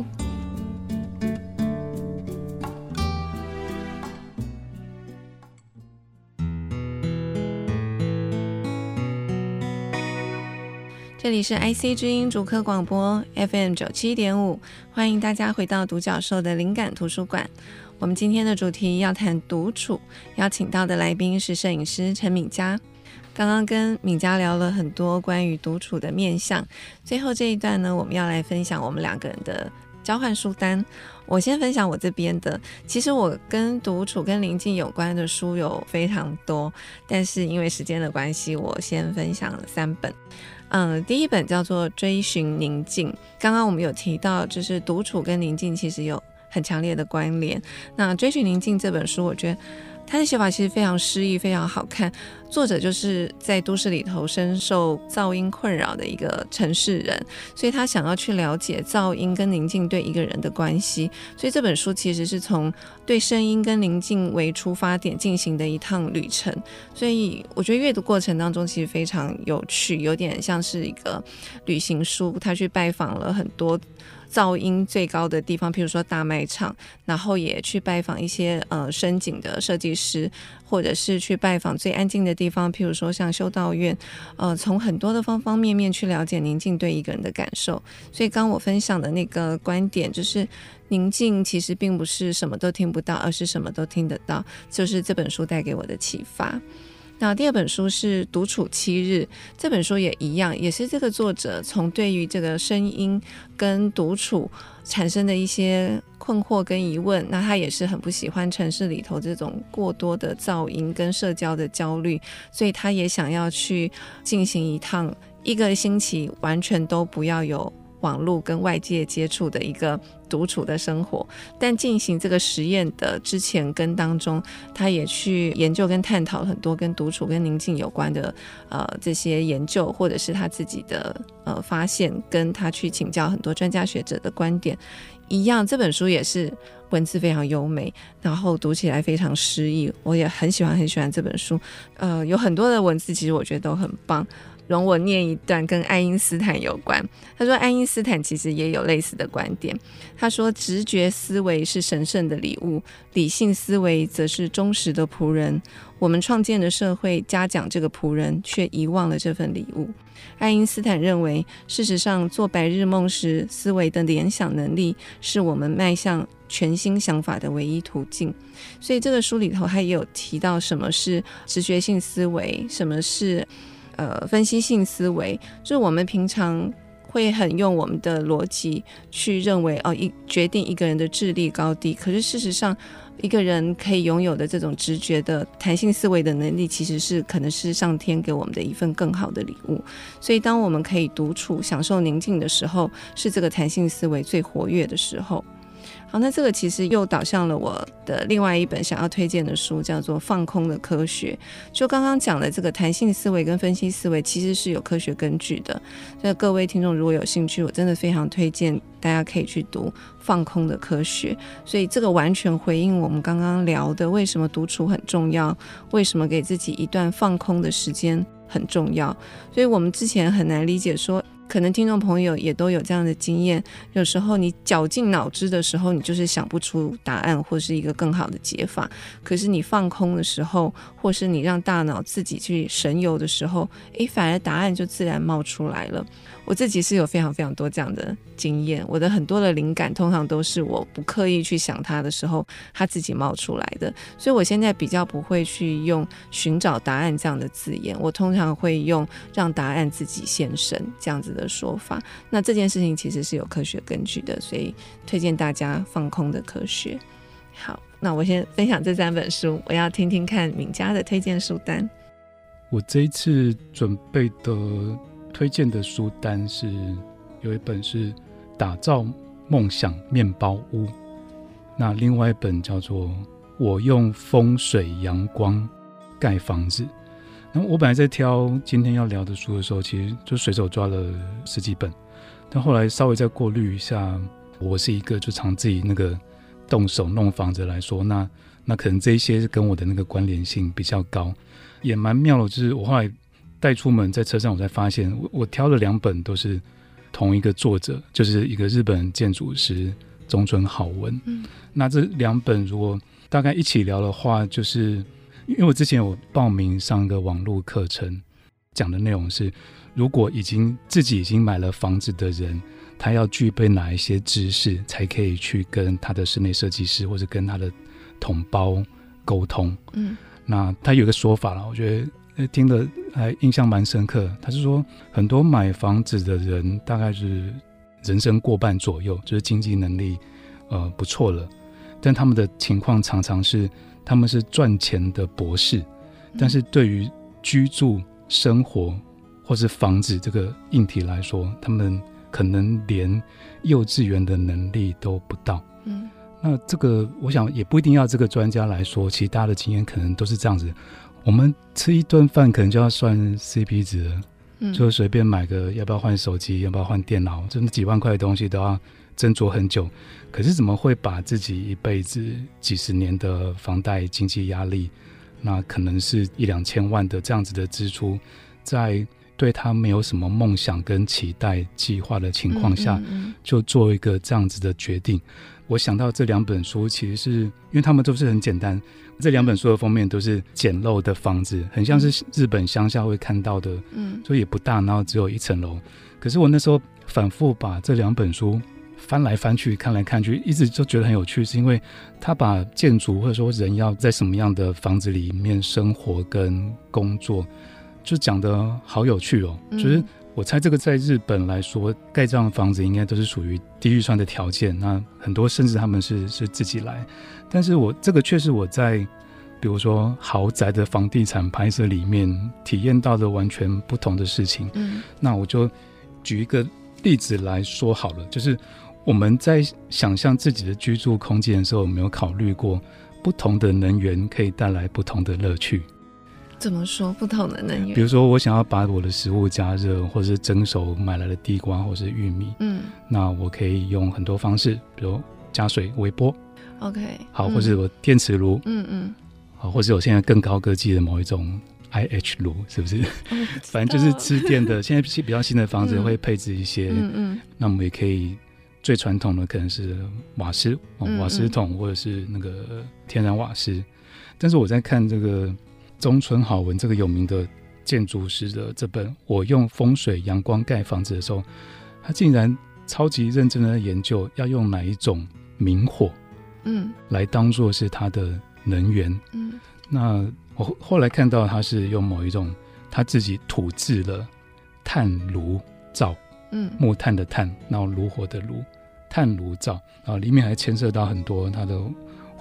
这里是 IC 之音主科广播 FM 九七点五，欢迎大家回到独角兽的灵感图书馆。我们今天的主题要谈独处，邀请到的来宾是摄影师陈敏佳。刚刚跟敏佳聊了很多关于独处的面向，最后这一段呢，我们要来分享我们两个人的交换书单。我先分享我这边的，其实我跟独处跟宁静有关的书有非常多，但是因为时间的关系，我先分享了三本。嗯，第一本叫做《追寻宁静》，刚刚我们有提到，就是独处跟宁静其实有。很强烈的关联。那《追寻宁静》这本书，我觉得他的写法其实非常诗意，非常好看。作者就是在都市里头深受噪音困扰的一个城市人，所以他想要去了解噪音跟宁静对一个人的关系。所以这本书其实是从对声音跟宁静为出发点进行的一趟旅程。所以我觉得阅读过程当中其实非常有趣，有点像是一个旅行书。他去拜访了很多。噪音最高的地方，譬如说大卖场，然后也去拜访一些呃声景的设计师，或者是去拜访最安静的地方，譬如说像修道院，呃，从很多的方方面面去了解宁静对一个人的感受。所以刚我分享的那个观点，就是宁静其实并不是什么都听不到，而是什么都听得到，就是这本书带给我的启发。那第二本书是《独处七日》，这本书也一样，也是这个作者从对于这个声音跟独处产生的一些困惑跟疑问。那他也是很不喜欢城市里头这种过多的噪音跟社交的焦虑，所以他也想要去进行一趟一个星期完全都不要有网络跟外界接触的一个独处的生活，但进行这个实验的之前跟当中，他也去研究跟探讨很多跟独处跟宁静有关的呃这些研究，或者是他自己的呃发现，跟他去请教很多专家学者的观点一样。这本书也是文字非常优美，然后读起来非常诗意，我也很喜欢很喜欢这本书。呃，有很多的文字，其实我觉得都很棒。容我念一段跟爱因斯坦有关。他说，爱因斯坦其实也有类似的观点。他说，直觉思维是神圣的礼物，理性思维则是忠实的仆人。我们创建的社会嘉奖这个仆人，却遗忘了这份礼物。爱因斯坦认为，事实上，做白日梦时思维的联想能力，是我们迈向全新想法的唯一途径。所以，这个书里头他也有提到，什么是直觉性思维，什么是。呃，分析性思维就是我们平常会很用我们的逻辑去认为哦，一决定一个人的智力高低。可是事实上，一个人可以拥有的这种直觉的弹性思维的能力，其实是可能是上天给我们的一份更好的礼物。所以，当我们可以独处、享受宁静的时候，是这个弹性思维最活跃的时候。好，那这个其实又导向了我的另外一本想要推荐的书，叫做《放空的科学》。就刚刚讲的这个弹性思维跟分析思维，其实是有科学根据的。那各位听众如果有兴趣，我真的非常推荐大家可以去读《放空的科学》。所以这个完全回应我们刚刚聊的，为什么独处很重要，为什么给自己一段放空的时间很重要。所以我们之前很难理解说。可能听众朋友也都有这样的经验，有时候你绞尽脑汁的时候，你就是想不出答案或是一个更好的解法。可是你放空的时候，或是你让大脑自己去神游的时候，诶，反而答案就自然冒出来了。我自己是有非常非常多这样的经验，我的很多的灵感通常都是我不刻意去想它的时候，它自己冒出来的。所以我现在比较不会去用寻找答案这样的字眼，我通常会用让答案自己现身这样子的的说法。那这件事情其实是有科学根据的，所以推荐大家放空的科学。好，那我先分享这三本书，我要听听看敏佳的推荐书单。我这一次准备的。推荐的书单是有一本是打造梦想面包屋，那另外一本叫做我用风水阳光盖房子。那我本来在挑今天要聊的书的时候，其实就随手抓了十几本，但后来稍微再过滤一下，我是一个就常自己那个动手弄房子来说，那那可能这一些跟我的那个关联性比较高，也蛮妙的，就是我后来。带出门，在车上我才发现，我我挑了两本都是同一个作者，就是一个日本建筑师中村好文。嗯，那这两本如果大概一起聊的话，就是因为我之前有报名上一个网络课程，讲的内容是，如果已经自己已经买了房子的人，他要具备哪一些知识，才可以去跟他的室内设计师或者跟他的同胞沟通。嗯，那他有个说法了，我觉得。听得还印象蛮深刻。他是说，很多买房子的人大概是人生过半左右，就是经济能力呃不错了，但他们的情况常常是他们是赚钱的博士，但是对于居住生活或是房子这个硬体来说，他们可能连幼稚园的能力都不到。嗯，那这个我想也不一定要这个专家来说，其实大家的经验可能都是这样子。我们吃一顿饭可能就要算 CP 值了，嗯，就随便买个要不要换手机，要不要换电脑，真的几万块的东西都要斟酌很久。可是怎么会把自己一辈子几十年的房贷经济压力，那可能是一两千万的这样子的支出，在对他没有什么梦想跟期待计划的情况下，就做一个这样子的决定。我想到这两本书，其实是因为他们都是很简单。这两本书的封面都是简陋的房子，很像是日本乡下会看到的，嗯，所以也不大，然后只有一层楼。可是我那时候反复把这两本书翻来翻去，看来看去，一直就觉得很有趣，是因为他把建筑或者说人要在什么样的房子里面生活跟工作，就讲得好有趣哦，就是。我猜这个在日本来说，盖这样的房子应该都是属于低预算的条件。那很多甚至他们是是自己来，但是我这个却是我在比如说豪宅的房地产拍摄里面体验到的完全不同的事情。嗯，那我就举一个例子来说好了，就是我们在想象自己的居住空间的时候，有没有考虑过不同的能源可以带来不同的乐趣？怎么说不同的能源？比如说，我想要把我的食物加热，或者是蒸熟买来的地瓜，或者是玉米。嗯，那我可以用很多方式，比如加水、微波。OK，好，或者我电磁炉。嗯嗯，好，或者我现在更高科技的某一种 IH 炉，是不是？反正就是吃电的。现在比较新的房子会配置一些。嗯嗯。那我们也可以最传统的可能是瓦斯，瓦斯桶或者是那个天然瓦斯。但是我在看这个。中村好文这个有名的建筑师的这本《我用风水阳光盖房子》的时候，他竟然超级认真的研究要用哪一种明火，嗯，来当做是他的能源，嗯，那我后来看到他是用某一种他自己土制的炭炉灶，嗯，木炭的炭，然后炉火的炉，炭炉灶，然后里面还牵涉到很多它的。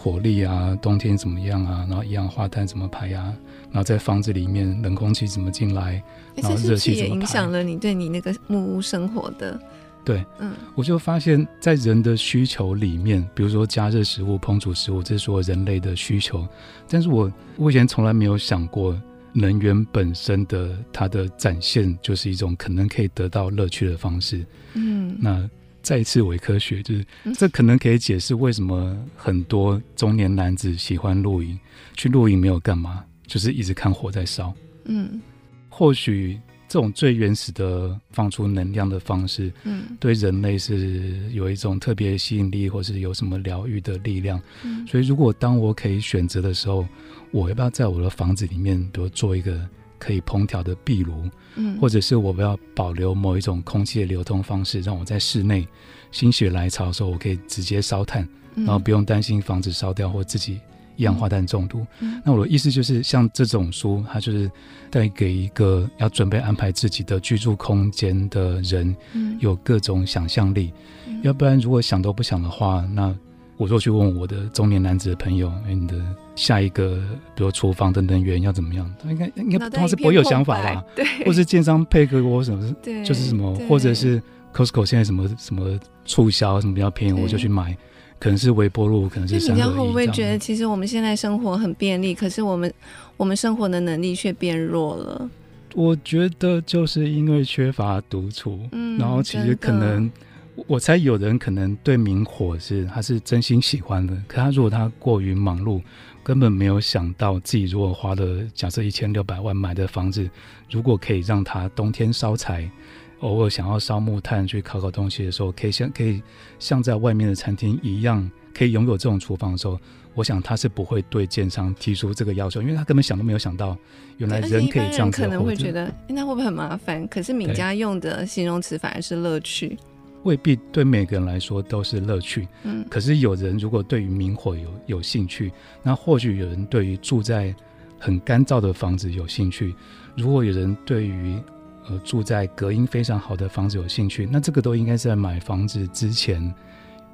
火力啊，冬天怎么样啊？然后一氧化碳怎么排啊？然后在房子里面冷空气怎么进来？然后热气怎么排？也影响了你对你那个木屋生活的。对，嗯，我就发现，在人的需求里面，比如说加热食物、烹煮食物，这是所有人类的需求。但是我我以前从来没有想过，能源本身的它的展现，就是一种可能可以得到乐趣的方式。嗯，那。再一次伪科学，就是这可能可以解释为什么很多中年男子喜欢露营。去露营没有干嘛，就是一直看火在烧。嗯，或许这种最原始的放出能量的方式，嗯，对人类是有一种特别吸引力，或是有什么疗愈的力量。嗯，所以如果当我可以选择的时候，我要不要在我的房子里面，比如做一个可以烹调的壁炉？嗯，或者是我们要保留某一种空气的流通方式，让我在室内心血来潮的时候，我可以直接烧炭，然后不用担心房子烧掉或自己一氧化碳中毒。嗯，那我的意思就是，像这种书，它就是带给一个要准备安排自己的居住空间的人，有各种想象力。要不然，如果想都不想的话，那。我就去问我的中年男子的朋友：“哎，你的下一个，比如厨房的能源要怎么样？”他应该应该他是不会有想法吧？对，或是建商配给我什么？对，就是什么，或者是 Costco 现在什么什么促销，什么比较便宜，我就去买。可能是微波炉，可能是三合一。你会不会觉得，其实我们现在生活很便利，可是我们我们生活的能力却变弱了？我觉得就是因为缺乏独处，嗯，然后其实可能。我猜有人可能对明火是他是真心喜欢的，可他如果他过于忙碌，根本没有想到自己如果花了假设一千六百万买的房子，如果可以让他冬天烧柴，偶尔想要烧木炭去烤烤东西的时候，可以像可以像在外面的餐厅一样，可以拥有这种厨房的时候，我想他是不会对建商提出这个要求，因为他根本想都没有想到，原来人可以这样子。可能会觉得那会不会很麻烦？可是敏家用的形容词反而是乐趣。未必对每个人来说都是乐趣，嗯，可是有人如果对于明火有有兴趣，那或许有人对于住在很干燥的房子有兴趣，如果有人对于呃住在隔音非常好的房子有兴趣，那这个都应该是在买房子之前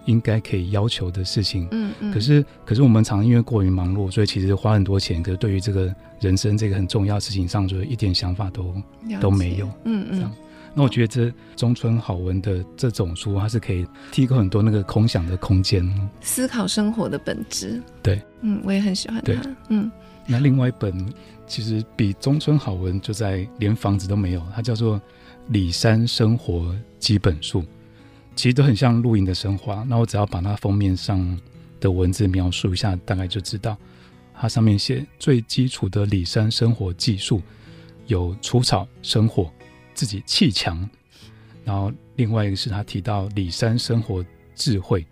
应该可以要求的事情，嗯嗯。可是可是我们常因为过于忙碌，所以其实花很多钱，可是对于这个人生这个很重要的事情上，就是一点想法都都没有，嗯嗯。那我觉得这中村好文的这种书，它是可以提供很多那个空想的空间。思考生活的本质。对，嗯，我也很喜欢它。嗯，那另外一本其实比中村好文就在连房子都没有，它叫做《里山生活基本树》，其实都很像露营的生活。那我只要把它封面上的文字描述一下，大概就知道。它上面写最基础的里山生活技术有除草、生火、自己砌墙，然后另外一个是他提到里山生活智慧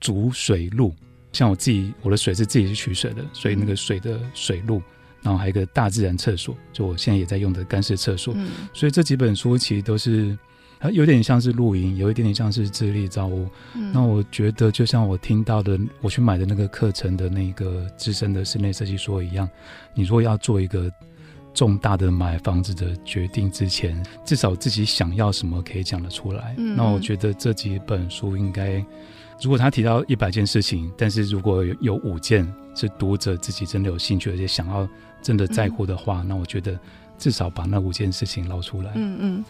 煮水路，像我自己我的水是自己去取水的，所以那个水的水路，然后还有一个大自然厕所，就我现在也在用的干式厕所，所以这几本书其实都是。它有点像是露营，有一点点像是自力造屋。嗯、那我觉得，就像我听到的，我去买的那个课程的那个资深的室内设计说一样，你如果要做一个重大的买房子的决定之前，至少自己想要什么可以讲得出来。嗯、那我觉得这几本书应该，如果他提到一百件事情，但是如果有五件是读者自己真的有兴趣而且想要真的在乎的话，嗯、那我觉得至少把那五件事情捞出来。嗯嗯。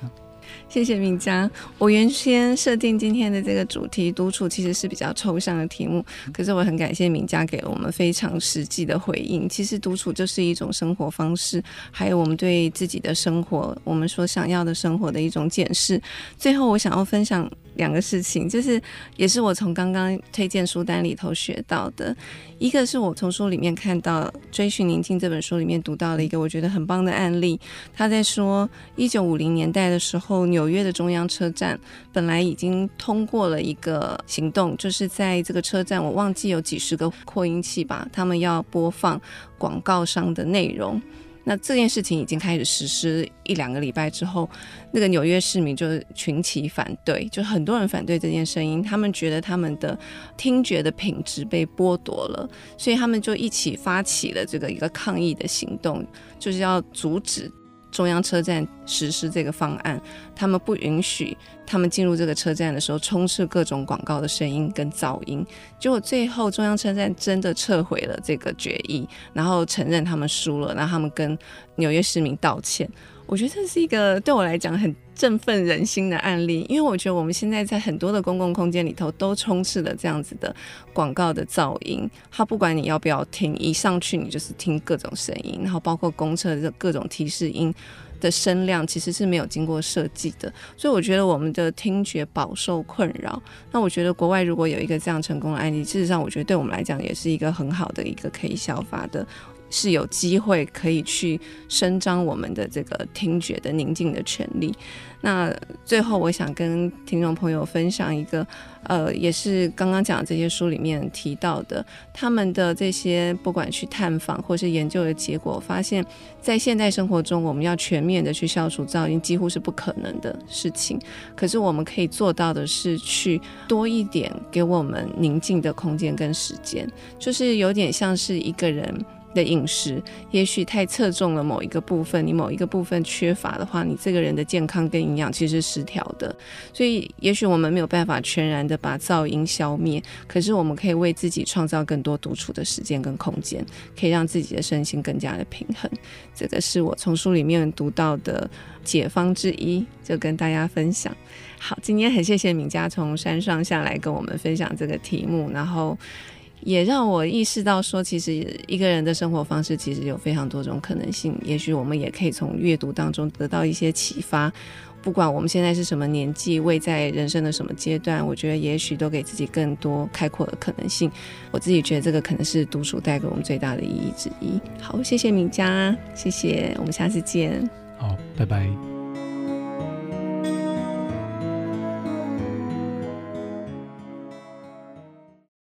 谢谢铭嘉。我原先设定今天的这个主题，独处其实是比较抽象的题目。可是我很感谢铭嘉给了我们非常实际的回应。其实独处就是一种生活方式，还有我们对自己的生活，我们所想要的生活的一种检视。最后，我想要分享。两个事情，就是也是我从刚刚推荐书单里头学到的。一个是我从书里面看到《追寻宁静》这本书里面读到了一个我觉得很棒的案例。他在说，一九五零年代的时候，纽约的中央车站本来已经通过了一个行动，就是在这个车站，我忘记有几十个扩音器吧，他们要播放广告商的内容。那这件事情已经开始实施一两个礼拜之后，那个纽约市民就群起反对，就很多人反对这件声音，他们觉得他们的听觉的品质被剥夺了，所以他们就一起发起了这个一个抗议的行动，就是要阻止。中央车站实施这个方案，他们不允许他们进入这个车站的时候充斥各种广告的声音跟噪音。结果最后中央车站真的撤回了这个决议，然后承认他们输了，然后他们跟纽约市民道歉。我觉得这是一个对我来讲很振奋人心的案例，因为我觉得我们现在在很多的公共空间里头都充斥了这样子的广告的噪音。它不管你要不要听，一上去你就是听各种声音，然后包括公车的各种提示音的声量，其实是没有经过设计的。所以我觉得我们的听觉饱受困扰。那我觉得国外如果有一个这样成功的案例，事实上我觉得对我们来讲也是一个很好的一个可以效法的。是有机会可以去伸张我们的这个听觉的宁静的权利。那最后，我想跟听众朋友分享一个，呃，也是刚刚讲的这些书里面提到的，他们的这些不管去探访或是研究的结果，发现，在现代生活中，我们要全面的去消除噪音，几乎是不可能的事情。可是，我们可以做到的是，去多一点给我们宁静的空间跟时间，就是有点像是一个人。的饮食也许太侧重了某一个部分，你某一个部分缺乏的话，你这个人的健康跟营养其实失调的。所以，也许我们没有办法全然的把噪音消灭，可是我们可以为自己创造更多独处的时间跟空间，可以让自己的身心更加的平衡。这个是我从书里面读到的解方之一，就跟大家分享。好，今天很谢谢敏佳从山上下来跟我们分享这个题目，然后。也让我意识到，说其实一个人的生活方式其实有非常多种可能性。也许我们也可以从阅读当中得到一些启发。不管我们现在是什么年纪，位在人生的什么阶段，我觉得也许都给自己更多开阔的可能性。我自己觉得这个可能是独处带给我们最大的意义之一。好，谢谢铭嘉，谢谢，我们下次见。好，拜拜。